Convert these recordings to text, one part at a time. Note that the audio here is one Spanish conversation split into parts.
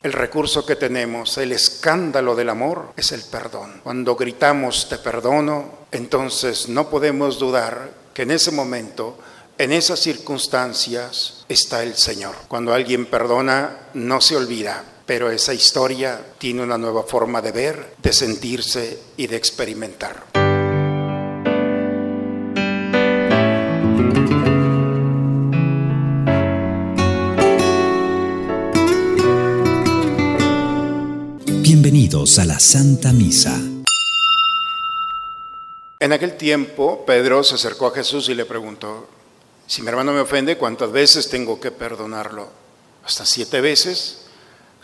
El recurso que tenemos, el escándalo del amor, es el perdón. Cuando gritamos te perdono, entonces no podemos dudar que en ese momento, en esas circunstancias, está el Señor. Cuando alguien perdona, no se olvida, pero esa historia tiene una nueva forma de ver, de sentirse y de experimentar. A la Santa Misa. En aquel tiempo, Pedro se acercó a Jesús y le preguntó, si mi hermano me ofende, ¿cuántas veces tengo que perdonarlo? ¿Hasta siete veces?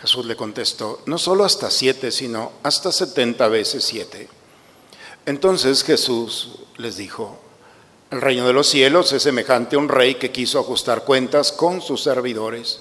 Jesús le contestó, no solo hasta siete, sino hasta setenta veces siete. Entonces Jesús les dijo, el reino de los cielos es semejante a un rey que quiso ajustar cuentas con sus servidores.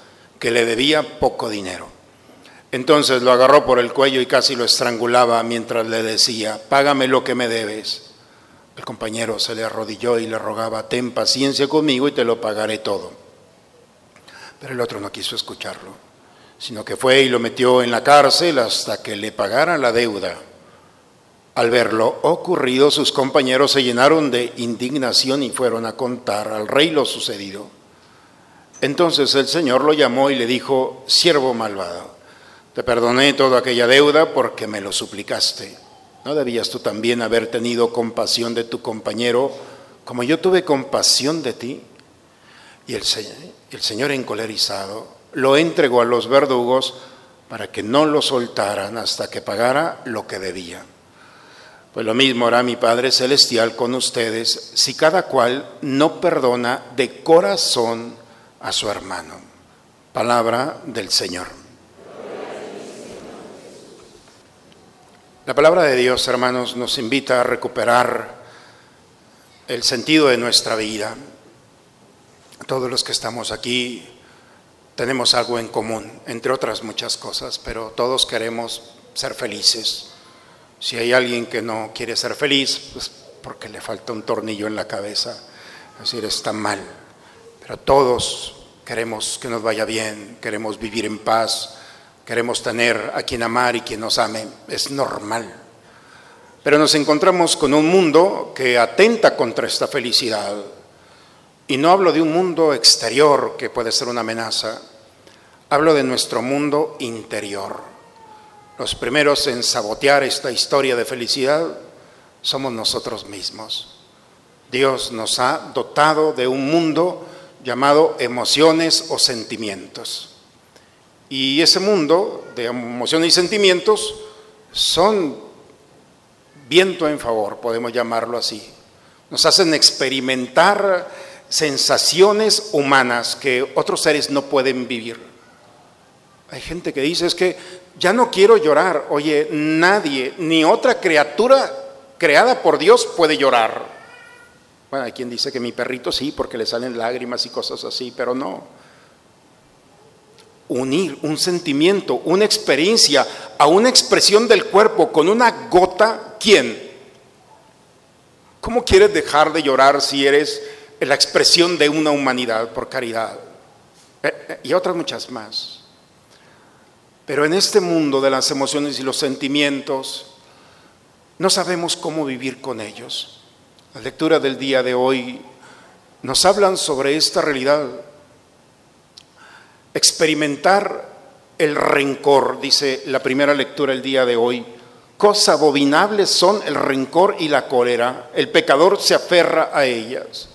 que le debía poco dinero. Entonces lo agarró por el cuello y casi lo estrangulaba mientras le decía, págame lo que me debes. El compañero se le arrodilló y le rogaba, ten paciencia conmigo y te lo pagaré todo. Pero el otro no quiso escucharlo, sino que fue y lo metió en la cárcel hasta que le pagara la deuda. Al ver lo ocurrido, sus compañeros se llenaron de indignación y fueron a contar al rey lo sucedido. Entonces el Señor lo llamó y le dijo, siervo malvado, te perdoné toda aquella deuda porque me lo suplicaste. ¿No debías tú también haber tenido compasión de tu compañero como yo tuve compasión de ti? Y el, Señor encolerizado lo entregó a los verdugos para que no lo soltaran hasta que pagara lo que debía. Pues lo mismo hará mi Padre Celestial con ustedes si cada cual no perdona de corazón a su hermano. Palabra del Señor. La palabra de Dios, hermanos, nos invita a recuperar el sentido de nuestra vida. Todos los que estamos aquí tenemos algo en común, entre otras muchas cosas, pero todos queremos ser felices. Si hay alguien que no quiere ser feliz, pues porque le falta un tornillo en la cabeza, es decir, está mal. Pero todos queremos que nos vaya bien, queremos vivir en paz, queremos tener a quien amar y quien nos ame. Es normal. Pero nos encontramos con un mundo que atenta contra esta felicidad. Y no hablo de un mundo exterior que puede ser una amenaza, hablo de nuestro mundo interior. Los primeros en sabotear esta historia de felicidad somos nosotros mismos. Dios nos ha dotado de un mundo llamado emociones o sentimientos. Y ese mundo de emociones y sentimientos son viento en favor, podemos llamarlo así. Nos hacen experimentar sensaciones humanas que otros seres no pueden vivir. Hay gente que dice es que ya no quiero llorar. Oye, nadie, ni otra criatura creada por Dios puede llorar. Bueno, hay quien dice que mi perrito sí, porque le salen lágrimas y cosas así, pero no. Unir un sentimiento, una experiencia a una expresión del cuerpo con una gota, ¿quién? ¿Cómo quieres dejar de llorar si eres la expresión de una humanidad por caridad? Eh, eh, y otras muchas más. Pero en este mundo de las emociones y los sentimientos, no sabemos cómo vivir con ellos. La lectura del día de hoy nos hablan sobre esta realidad. Experimentar el rencor, dice la primera lectura el día de hoy. Cosa abominable son el rencor y la cólera. El pecador se aferra a ellas.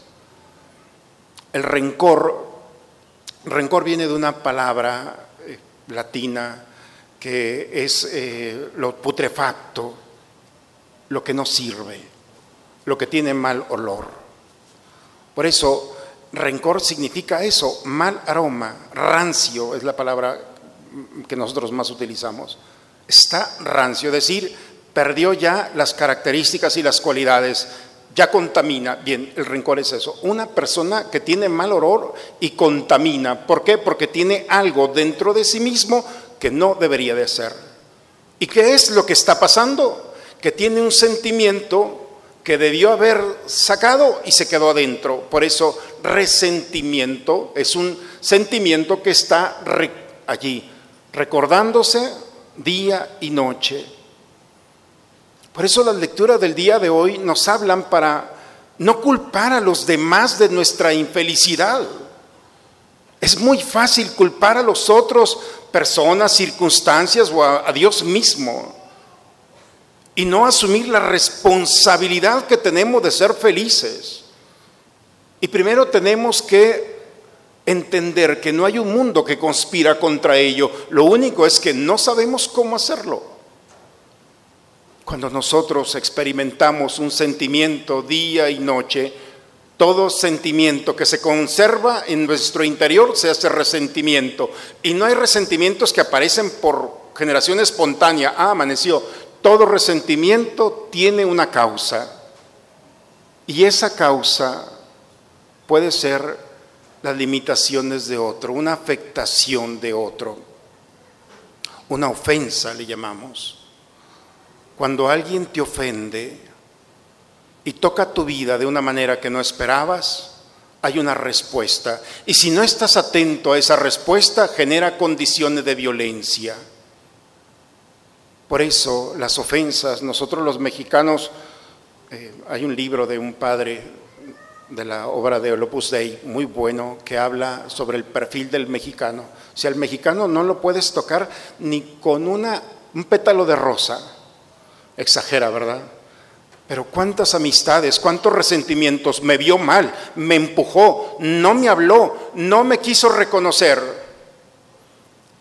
El rencor, rencor viene de una palabra eh, latina que es eh, lo putrefacto, lo que no sirve lo que tiene mal olor. Por eso, rencor significa eso, mal aroma, rancio es la palabra que nosotros más utilizamos. Está rancio, es decir, perdió ya las características y las cualidades, ya contamina. Bien, el rencor es eso. Una persona que tiene mal olor y contamina. ¿Por qué? Porque tiene algo dentro de sí mismo que no debería de ser. ¿Y qué es lo que está pasando? Que tiene un sentimiento que debió haber sacado y se quedó adentro. Por eso resentimiento es un sentimiento que está allí, recordándose día y noche. Por eso las lecturas del día de hoy nos hablan para no culpar a los demás de nuestra infelicidad. Es muy fácil culpar a los otros, personas, circunstancias o a, Dios mismo y no asumir la responsabilidad que tenemos de ser felices. Y primero tenemos que entender que no hay un mundo que conspira contra ello, lo único es que no sabemos cómo hacerlo. Cuando nosotros experimentamos un sentimiento día y noche, todo sentimiento que se conserva en nuestro interior se hace resentimiento. Y no hay resentimientos que aparecen por generación espontánea. Ah, amaneció. Todo resentimiento tiene una causa y esa causa puede ser las limitaciones de otro, una afectación de otro, una ofensa le llamamos. Cuando alguien te ofende y toca tu vida de una manera que no esperabas, hay una respuesta. Y si no estás atento a esa respuesta, genera condiciones de violencia. Por eso las ofensas, nosotros los mexicanos, eh, hay un libro de un padre de la obra de Opus Dei muy bueno que habla sobre el perfil del mexicano. O sea, el mexicano no lo puedes tocar ni con una, un pétalo de rosa. Exagera, ¿verdad? Pero cuántas amistades, cuántos resentimientos, me vio mal, me empujó, no me habló, no me quiso reconocer.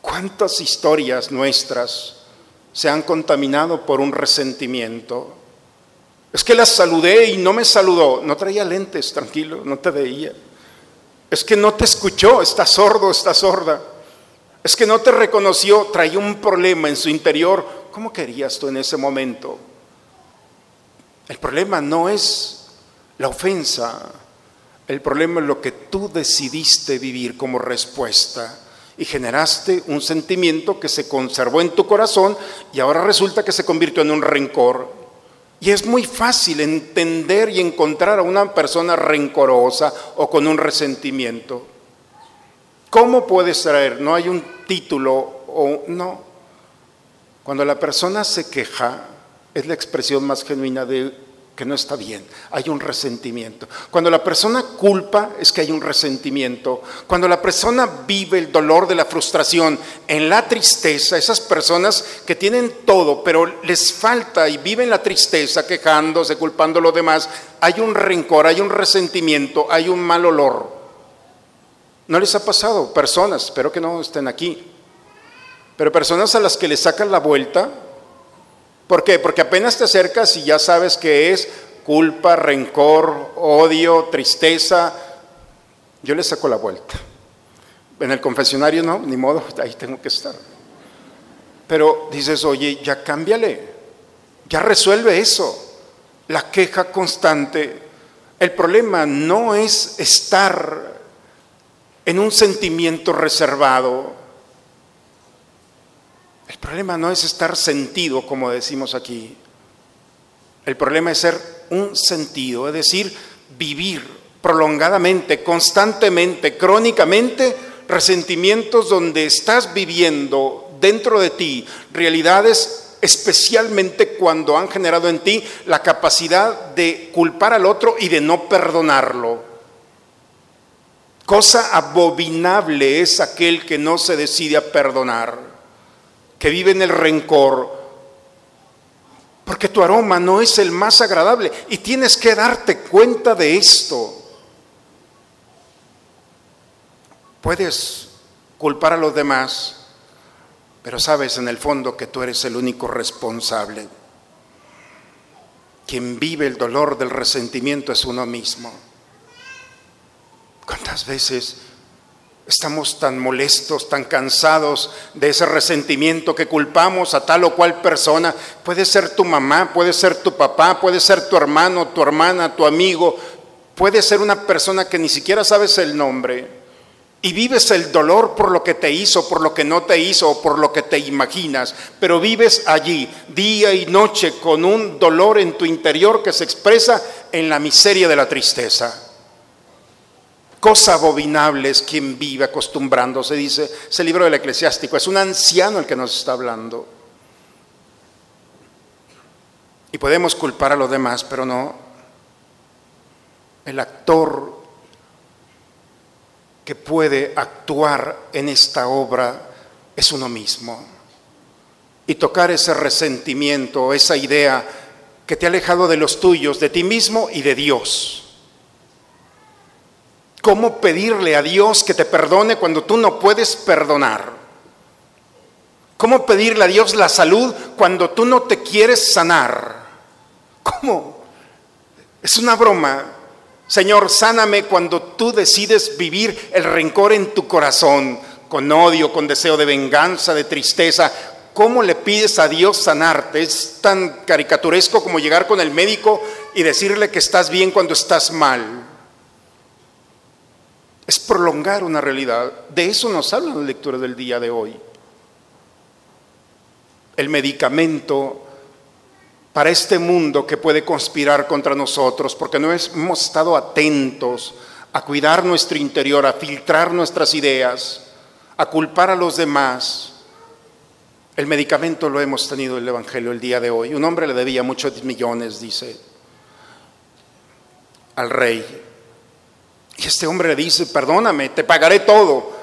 Cuántas historias nuestras se han contaminado por un resentimiento. Es que la saludé y no me saludó. No traía lentes, tranquilo, no te veía. Es que no te escuchó, está sordo, está sorda. Es que no te reconoció, traía un problema en su interior. ¿Cómo querías tú en ese momento? El problema no es la ofensa, el problema es lo que tú decidiste vivir como respuesta y generaste un sentimiento que se conservó en tu corazón y ahora resulta que se convirtió en un rencor. Y es muy fácil entender y encontrar a una persona rencorosa o con un resentimiento. ¿Cómo puedes traer? No hay un título o no. Cuando la persona se queja, es la expresión más genuina de que no está bien, hay un resentimiento. Cuando la persona culpa es que hay un resentimiento. Cuando la persona vive el dolor de la frustración en la tristeza, esas personas que tienen todo, pero les falta y viven la tristeza quejándose, culpando a los demás, hay un rencor, hay un resentimiento, hay un mal olor. ¿No les ha pasado? Personas, espero que no estén aquí, pero personas a las que le sacan la vuelta ¿Por qué? Porque apenas te acercas y ya sabes que es culpa, rencor, odio, tristeza. Yo le saco la vuelta. En el confesionario no, ni modo, ahí tengo que estar. Pero dices, oye, ya cámbiale, ya resuelve eso. La queja constante. El problema no es estar en un sentimiento reservado, el problema no es estar sentido, como decimos aquí. El problema es ser un sentido, es decir, vivir prolongadamente, constantemente, crónicamente, resentimientos donde estás viviendo dentro de ti realidades especialmente cuando han generado en ti la capacidad de culpar al otro y de no perdonarlo. Cosa abominable es aquel que no se decide a perdonar que vive en el rencor, porque tu aroma no es el más agradable y tienes que darte cuenta de esto. Puedes culpar a los demás, pero sabes en el fondo que tú eres el único responsable. Quien vive el dolor del resentimiento es uno mismo. ¿Cuántas veces Estamos tan molestos, tan cansados de ese resentimiento que culpamos a tal o cual persona. Puede ser tu mamá, puede ser tu papá, puede ser tu hermano, tu hermana, tu amigo, puede ser una persona que ni siquiera sabes el nombre. Y vives el dolor por lo que te hizo, por lo que no te hizo o por lo que te imaginas. Pero vives allí día y noche con un dolor en tu interior que se expresa en la miseria de la tristeza cosa abominable es quien vive acostumbrándose, dice ese libro del eclesiástico. Es un anciano el que nos está hablando. Y podemos culpar a los demás, pero no. El actor que puede actuar en esta obra es uno mismo. Y tocar ese resentimiento, esa idea que te ha alejado de los tuyos, de ti mismo y de Dios ¿Cómo pedirle a Dios que te perdone cuando tú no puedes perdonar? ¿Cómo pedirle a Dios la salud cuando tú no te quieres sanar? ¿Cómo? Es una broma. Señor, sáname cuando tú decides vivir el rencor en tu corazón, con odio, con deseo de venganza, de tristeza. ¿Cómo le pides a Dios sanarte? Es tan caricaturesco como llegar con el médico y decirle que estás bien cuando estás mal es prolongar una realidad. De eso nos habla la lectura del día de hoy. El medicamento para este mundo que puede conspirar contra nosotros, porque no hemos estado atentos a cuidar nuestro interior, a filtrar nuestras ideas, a culpar a los demás. El medicamento lo hemos tenido en el Evangelio el día de hoy. Un hombre le debía muchos millones, dice, al rey. Este hombre dice, perdóname, te pagaré todo.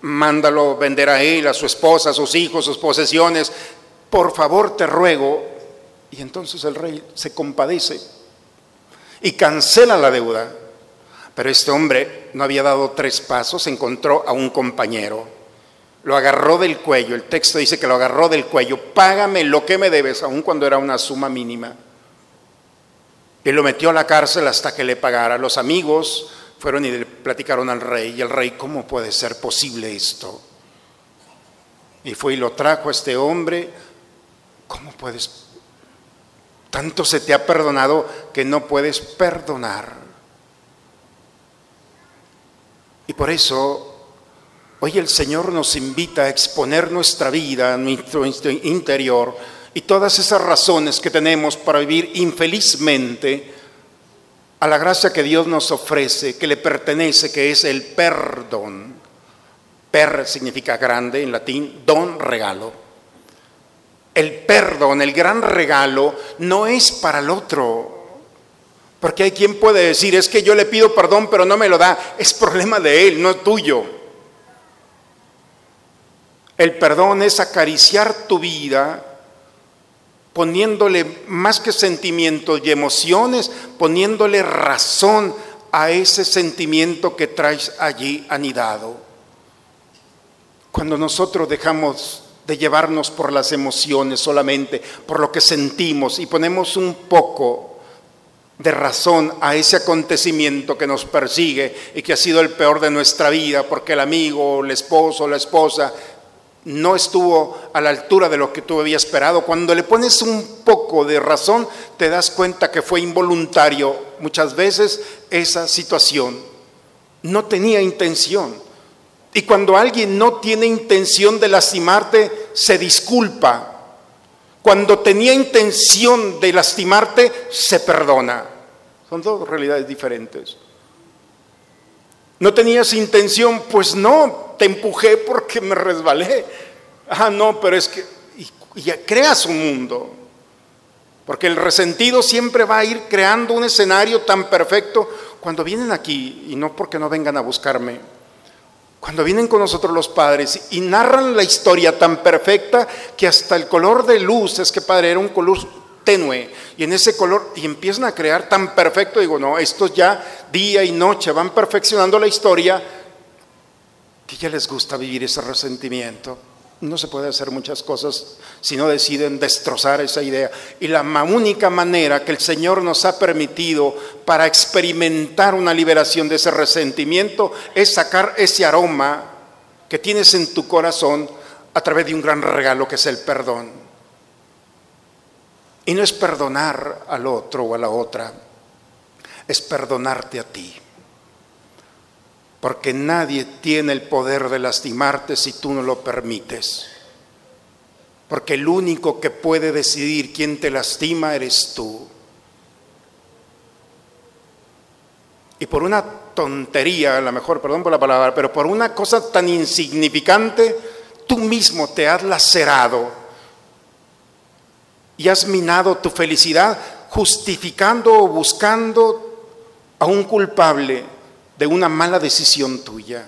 Mándalo vender a él, a su esposa, a sus hijos, sus posesiones. Por favor, te ruego. Y entonces el rey se compadece y cancela la deuda. Pero este hombre no había dado tres pasos, encontró a un compañero. Lo agarró del cuello, el texto dice que lo agarró del cuello, págame lo que me debes, aun cuando era una suma mínima. Y lo metió a la cárcel hasta que le pagara. Los amigos fueron y le platicaron al rey, y el rey, ¿cómo puede ser posible esto? Y fue y lo trajo a este hombre, ¿cómo puedes? Tanto se te ha perdonado que no puedes perdonar. Y por eso hoy el Señor nos invita a exponer nuestra vida, nuestro interior y todas esas razones que tenemos para vivir infelizmente a la gracia que Dios nos ofrece, que le pertenece, que es el perdón. Per significa grande en latín, don regalo. El perdón, el gran regalo, no es para el otro. Porque hay quien puede decir, es que yo le pido perdón, pero no me lo da. Es problema de él, no tuyo. El perdón es acariciar tu vida poniéndole más que sentimientos y emociones, poniéndole razón a ese sentimiento que traes allí anidado. Cuando nosotros dejamos de llevarnos por las emociones solamente, por lo que sentimos y ponemos un poco de razón a ese acontecimiento que nos persigue y que ha sido el peor de nuestra vida, porque el amigo, el esposo, la esposa no estuvo a la altura de lo que tú habías esperado. Cuando le pones un poco de razón, te das cuenta que fue involuntario muchas veces esa situación. No tenía intención. Y cuando alguien no tiene intención de lastimarte, se disculpa. Cuando tenía intención de lastimarte, se perdona. Son dos realidades diferentes. ¿No tenías intención? Pues no, te empujé porque me resbalé. Ah, no, pero es que ya creas un mundo. Porque el resentido siempre va a ir creando un escenario tan perfecto cuando vienen aquí, y no porque no vengan a buscarme, cuando vienen con nosotros los padres y narran la historia tan perfecta que hasta el color de luz, es que padre, era un color tenue, y en ese color, y empiezan a crear tan perfecto, digo, no, estos ya día y noche van perfeccionando la historia, que ya les gusta vivir ese resentimiento. No se puede hacer muchas cosas si no deciden destrozar esa idea. Y la única manera que el Señor nos ha permitido para experimentar una liberación de ese resentimiento es sacar ese aroma que tienes en tu corazón a través de un gran regalo que es el perdón. Y no es perdonar al otro o a la otra, es perdonarte a ti porque nadie tiene el poder de lastimarte si tú no lo permites. Porque el único que puede decidir quién te lastima eres tú. Y por una tontería, a lo mejor, perdón por la palabra, pero por una cosa tan insignificante, tú mismo te has lacerado y has minado tu felicidad justificando o buscando a un culpable de una mala decisión tuya.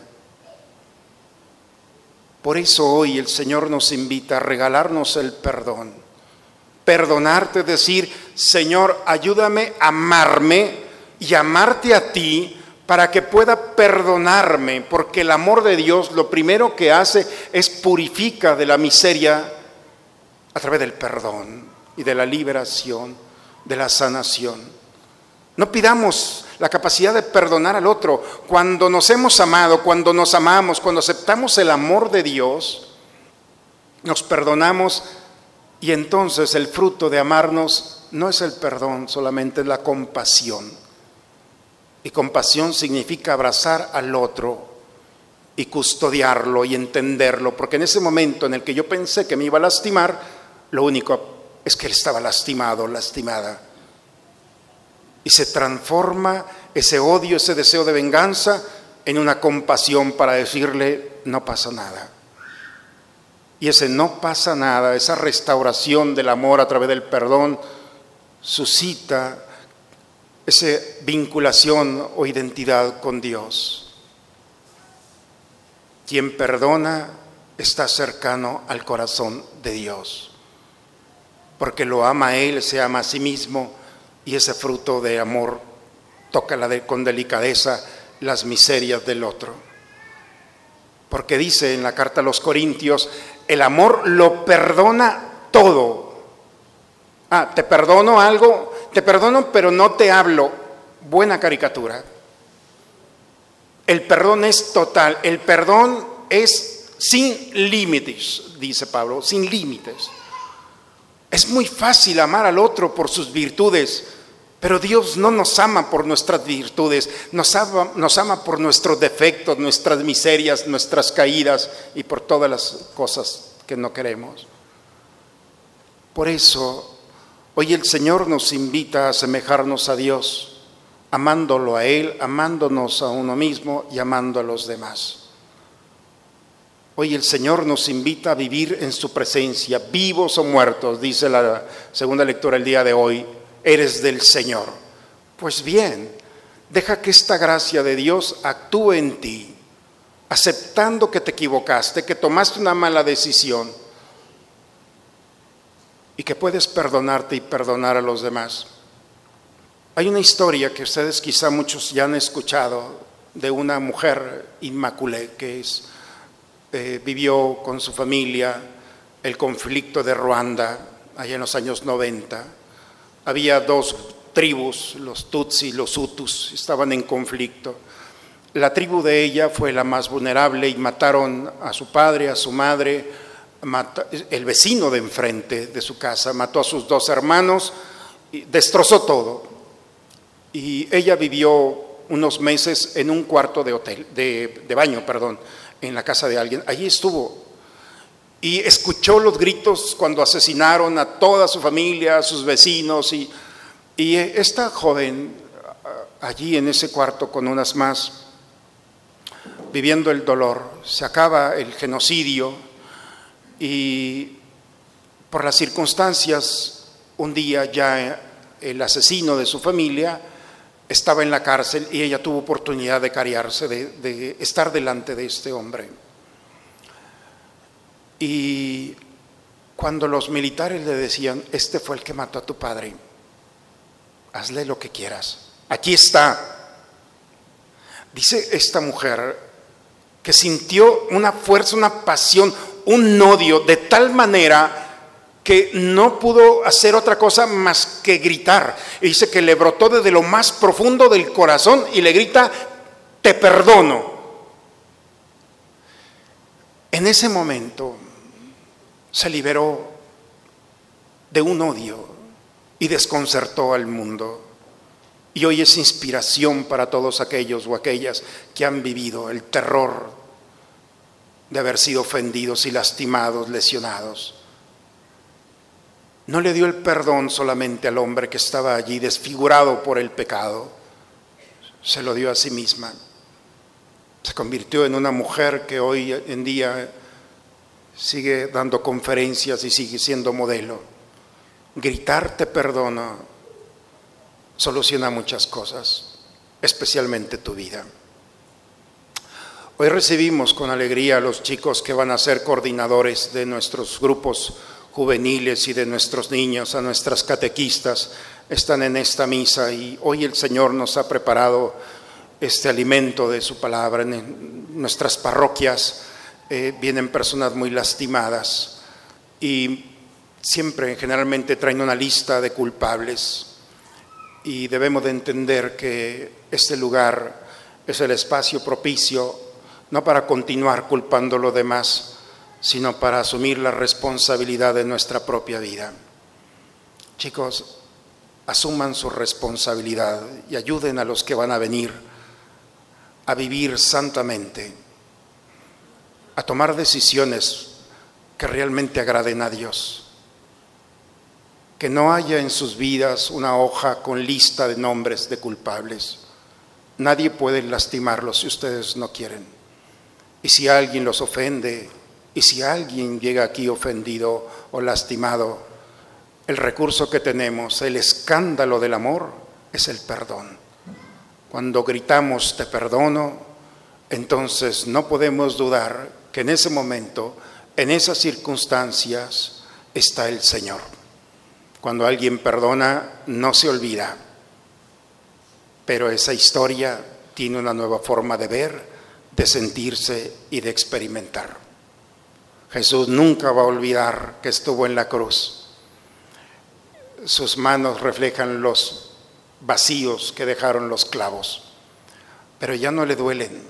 Por eso hoy el Señor nos invita a regalarnos el perdón. Perdonarte, decir, Señor, ayúdame a amarme y amarte a ti para que pueda perdonarme, porque el amor de Dios lo primero que hace es purifica de la miseria a través del perdón y de la liberación, de la sanación. No pidamos la capacidad de perdonar al otro. Cuando nos hemos amado, cuando nos amamos, cuando aceptamos el amor de Dios, nos perdonamos y entonces el fruto de amarnos no es el perdón, solamente es la compasión. Y compasión significa abrazar al otro y custodiarlo y entenderlo, porque en ese momento en el que yo pensé que me iba a lastimar, lo único es que él estaba lastimado, lastimada y se transforma ese odio, ese deseo de venganza en una compasión para decirle, no pasa nada. Y ese no pasa nada, esa restauración del amor a través del perdón, suscita esa vinculación o identidad con Dios. Quien perdona está cercano al corazón de Dios, porque lo ama a Él, se ama a sí mismo y ese fruto de amor toca con delicadeza las miserias del otro. Porque dice en la carta a los Corintios, el amor lo perdona todo. Ah, te perdono algo, te perdono pero no te hablo. Buena caricatura. El perdón es total, el perdón es sin límites, dice Pablo, sin límites. Es muy fácil amar al otro por sus virtudes, pero Dios no nos ama por nuestras virtudes, nos ama, nos ama por nuestros defectos, nuestras miserias, nuestras caídas y por todas las cosas que no queremos. Por eso, hoy el Señor nos invita a asemejarnos a Dios, amándolo a Él, amándonos a uno mismo y amando a los demás. Hoy el Señor nos invita a vivir en su presencia, vivos o muertos, dice la segunda lectura el día de hoy, eres del Señor. Pues bien, deja que esta gracia de Dios actúe en ti, aceptando que te equivocaste, que tomaste una mala decisión y que puedes perdonarte y perdonar a los demás. Hay una historia que ustedes quizá muchos ya han escuchado de una mujer inmaculé que es eh, vivió con su familia el conflicto de Ruanda, allá en los años 90. Había dos tribus, los Tutsi y los Hutus, estaban en conflicto. La tribu de ella fue la más vulnerable y mataron a su padre, a su madre, el vecino de enfrente de su casa, mató a sus dos hermanos, destrozó todo. Y ella vivió unos meses en un cuarto de hotel, de baño, perdón, en la casa de alguien. Allí estuvo. Y escuchó los gritos cuando asesinaron a toda su familia, a sus vecinos. Y, y esta joven, allí en ese cuarto con unas más, viviendo el dolor, se acaba el genocidio y por las circunstancias, un día ya el asesino de su familia estaba en la cárcel y ella tuvo oportunidad de cariarse, de, estar delante de este hombre. Y cuando los militares le decían, este fue el que mató a tu padre, hazle lo que quieras, aquí está. Dice esta mujer que sintió una fuerza, una pasión, un odio de tal manera que no pudo hacer otra cosa más que gritar. Y dice que le brotó desde lo más profundo del corazón y le grita, te perdono. En ese momento se liberó de un odio y desconcertó al mundo. Y hoy es inspiración para todos aquellos o aquellas que han vivido el terror de haber sido ofendidos y lastimados, lesionados. No le dio el perdón solamente al hombre que estaba allí desfigurado por el pecado, se lo dio a sí misma. Se convirtió en una mujer que hoy en día sigue dando conferencias y sigue siendo modelo. Gritar te perdono soluciona muchas cosas, especialmente tu vida. Hoy recibimos con alegría a los chicos que van a ser coordinadores de nuestros grupos juveniles y de nuestros niños, a nuestras catequistas, están en esta misa y hoy el Señor nos ha preparado este alimento de su palabra. En nuestras parroquias eh, vienen personas muy lastimadas y siempre generalmente traen una lista de culpables y debemos de entender que este lugar es el espacio propicio no para continuar culpando a los demás, sino para asumir la responsabilidad de nuestra propia vida. Chicos, asuman su responsabilidad y ayuden a los que van a venir a vivir santamente, a tomar decisiones que realmente agraden a Dios que no haya en sus vidas una hoja con lista de nombres de culpables. Nadie puede lastimarlos si ustedes no quieren. Y si alguien los ofende, y si alguien llega aquí ofendido o lastimado, el recurso que tenemos, el escándalo del amor, es el perdón. Cuando gritamos te perdono, entonces no podemos dudar que en ese momento, en esas circunstancias, está el Señor. Cuando alguien perdona, no se olvida. Pero esa historia tiene una nueva forma de ver, de sentirse y de experimentar. Jesús nunca va a olvidar que estuvo en la cruz. Sus manos reflejan los vacíos que dejaron los clavos, pero ya no le duelen,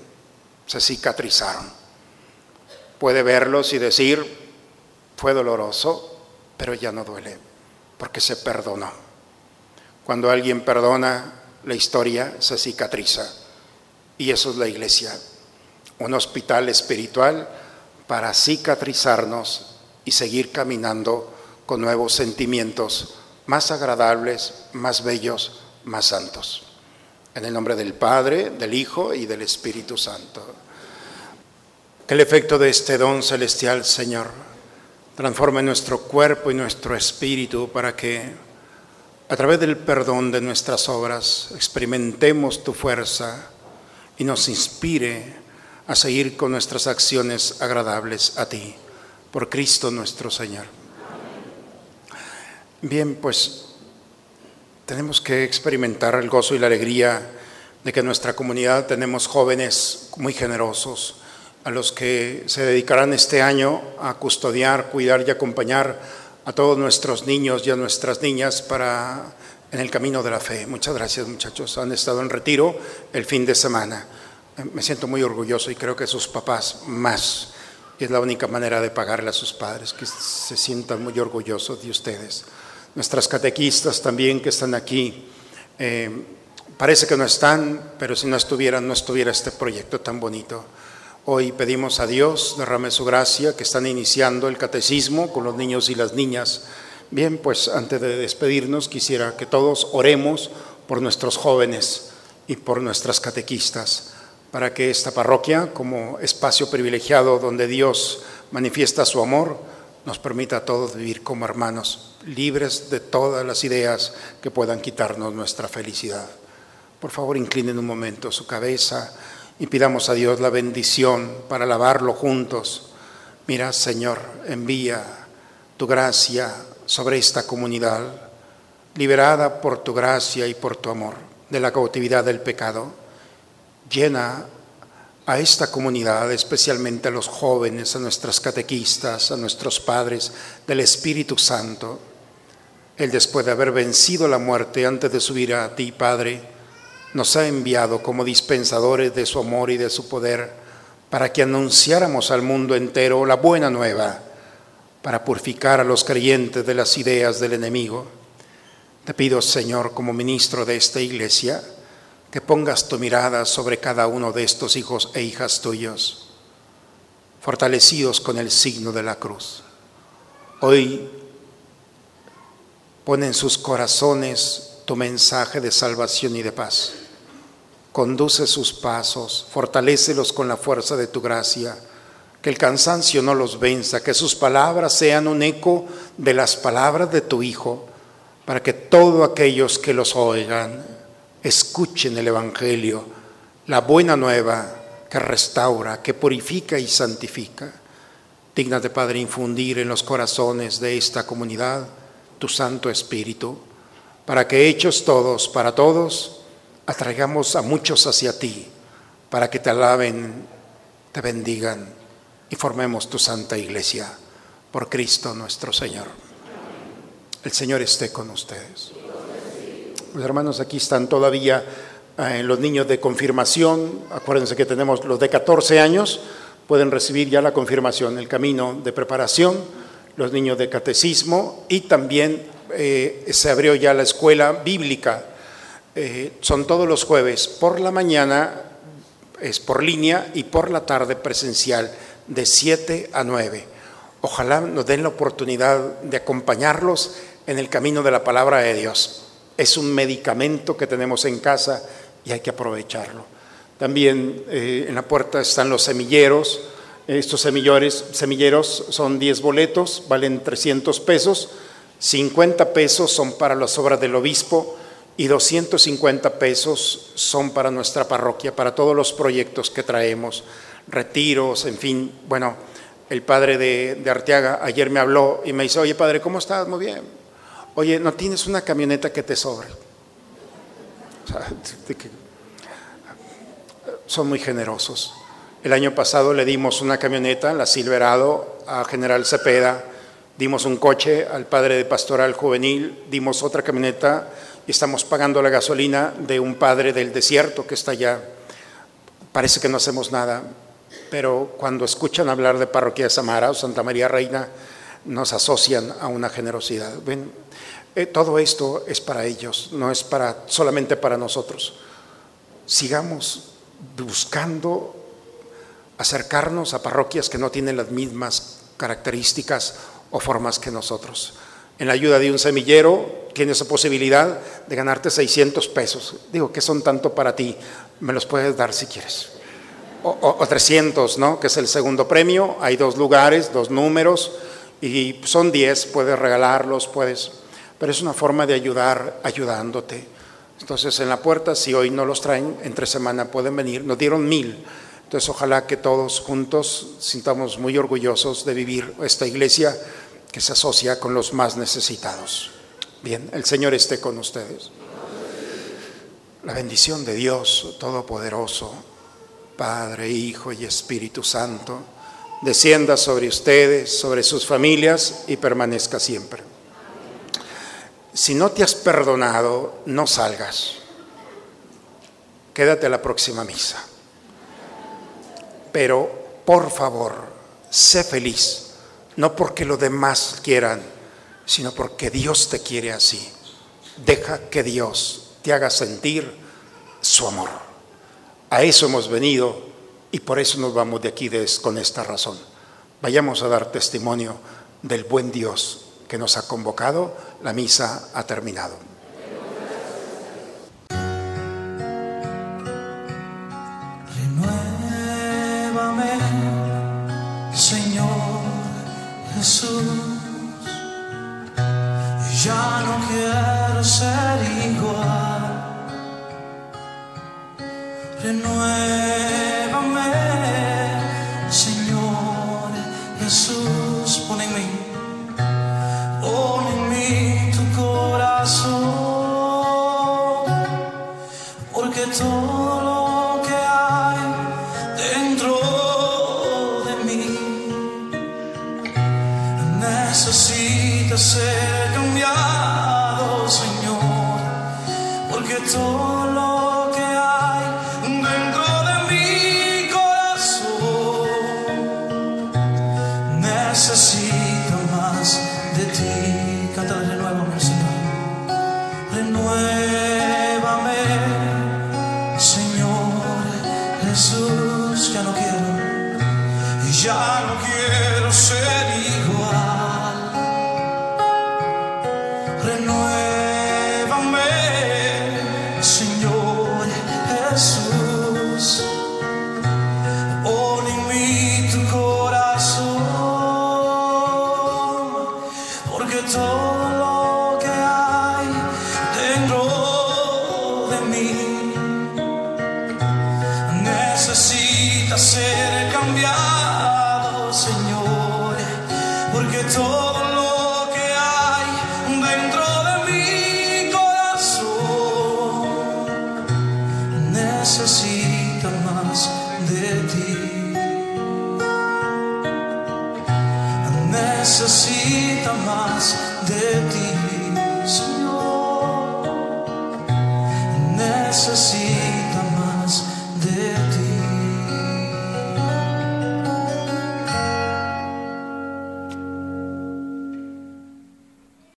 se cicatrizaron. Puede verlos y decir, fue doloroso, pero ya no duele porque se perdonó. Cuando alguien perdona, la historia se cicatriza. Y eso es la iglesia, un hospital espiritual para cicatrizarnos y seguir caminando con nuevos sentimientos más agradables, más bellos, más santos. En el nombre del Padre, del Hijo y del Espíritu Santo. Que el efecto de este don celestial, Señor, transforme nuestro cuerpo y nuestro espíritu para que a través del perdón de nuestras obras experimentemos tu fuerza y nos inspire a seguir con nuestras acciones agradables a ti, por Cristo nuestro Señor. Bien, pues tenemos que experimentar el gozo y la alegría de que en nuestra comunidad tenemos jóvenes muy generosos, a los que se dedicarán este año a custodiar, cuidar y acompañar a todos nuestros niños y a nuestras niñas para en el camino de la fe. Muchas gracias muchachos. Han estado en retiro el fin de semana. Me siento muy orgulloso y creo que sus papás más. Y es la única manera de pagarle a sus padres, que se sientan muy orgullosos de ustedes. Nuestras catequistas también que están aquí. Eh, parece que no están, pero si no estuvieran, no estuviera este proyecto tan bonito. Hoy pedimos a Dios, derrame su gracia, que están iniciando el catecismo con los niños y las niñas. Bien, pues antes de despedirnos quisiera que todos oremos por nuestros jóvenes y por nuestras catequistas, para que esta parroquia, como espacio privilegiado donde Dios manifiesta su amor, nos permita a todos vivir como hermanos, libres de todas las ideas que puedan quitarnos nuestra felicidad. Por favor, inclinen un momento su cabeza y pidamos a Dios la bendición para alabarlo juntos. Mira, Señor, envía tu gracia sobre esta comunidad, liberada por tu gracia y por tu amor de la cautividad del pecado. Llena a esta comunidad, especialmente a los jóvenes, a nuestras catequistas, a nuestros padres del Espíritu Santo. Él después de haber vencido la muerte antes de subir a ti, Padre, nos ha enviado como dispensadores de su amor y de su poder para que anunciáramos al mundo entero la buena nueva, para purificar a los creyentes de las ideas del enemigo. Te pido, Señor, como ministro de esta iglesia, que pongas tu mirada sobre cada uno de estos hijos e hijas tuyos, fortalecidos con el signo de la cruz. Hoy pon en sus corazones tu mensaje de salvación y de paz. Conduce sus pasos, fortalécelos con la fuerza de tu gracia, que el cansancio no los venza, que sus palabras sean un eco de las palabras de tu Hijo, para que todos aquellos que los oigan escuchen el Evangelio, la buena nueva que restaura, que purifica y santifica. de Padre, infundir en los corazones de esta comunidad tu Santo Espíritu, para que hechos todos para todos, atraigamos a muchos hacia ti, para que te alaben, te bendigan y formemos tu Santa Iglesia. Por Cristo nuestro Señor. El Señor esté con ustedes. Los hermanos aquí están todavía eh, los niños de confirmación. Acuérdense que tenemos los de 14 años, pueden recibir ya la confirmación, el camino de preparación, los niños de catecismo y también eh, se abrió ya la escuela bíblica. Eh, son todos los jueves por la mañana, es por línea y por la tarde presencial de 7 a 9. Ojalá nos den la oportunidad de acompañarlos en el camino de la palabra de Dios es un medicamento que tenemos en casa y hay que aprovecharlo. También eh, en la puerta están los semilleros. Estos semilleros, semilleros son 10 boletos, valen 300 pesos. 50 pesos son para las obras del obispo y 250 pesos son para nuestra parroquia, para todos los proyectos que traemos, retiros, en fin. Bueno, el padre de, de Arteaga ayer me habló y me dice, oye padre, ¿cómo estás? Muy bien Oye, ¿no tienes una camioneta que te sobre? son muy generosos. El año pasado le dimos una camioneta, la Silverado, a General Cepeda, dimos un coche al padre de Pastoral Juvenil, dimos otra camioneta y estamos pagando la gasolina de un padre del desierto que está allá. Parece que no hacemos nada, pero cuando escuchan hablar de Parroquia de Samara o Santa María Reina, nos asocian a una generosidad. Ven, eh, todo esto es para ellos, no es para solamente para nosotros. Sigamos buscando acercarnos a parroquias que no tienen las mismas características o formas que nosotros. En la ayuda de un semillero tienes la posibilidad de ganarte 600 pesos. Digo, que son tanto para ti? Me los puedes dar si quieres. O, o 300, ¿no? Que es el segundo premio. Hay dos lugares, dos números y son 10, puedes regalarlos, puedes pero es una forma de ayudar ayudándote. Entonces en la puerta, si hoy no los traen, entre semana pueden venir. Nos dieron mil. Entonces ojalá que todos juntos sintamos muy orgullosos de vivir esta iglesia que se asocia con los más necesitados. Bien, el Señor esté con ustedes. La bendición de Dios Todopoderoso, Padre, Hijo y Espíritu Santo, descienda sobre ustedes, sobre sus familias y permanezca siempre. Si no te has perdonado, no salgas. Quédate a la próxima misa. Pero, por favor, sé feliz. No porque los demás quieran, sino porque Dios te quiere así. Deja que Dios te haga sentir su amor. A eso hemos venido y por eso nos vamos de aquí con esta razón. Vayamos a dar testimonio del buen Dios que nos ha convocado, la misa ha terminado. Renuévame, Señor Jesús. Ya no quiero ser igual. Renuévame,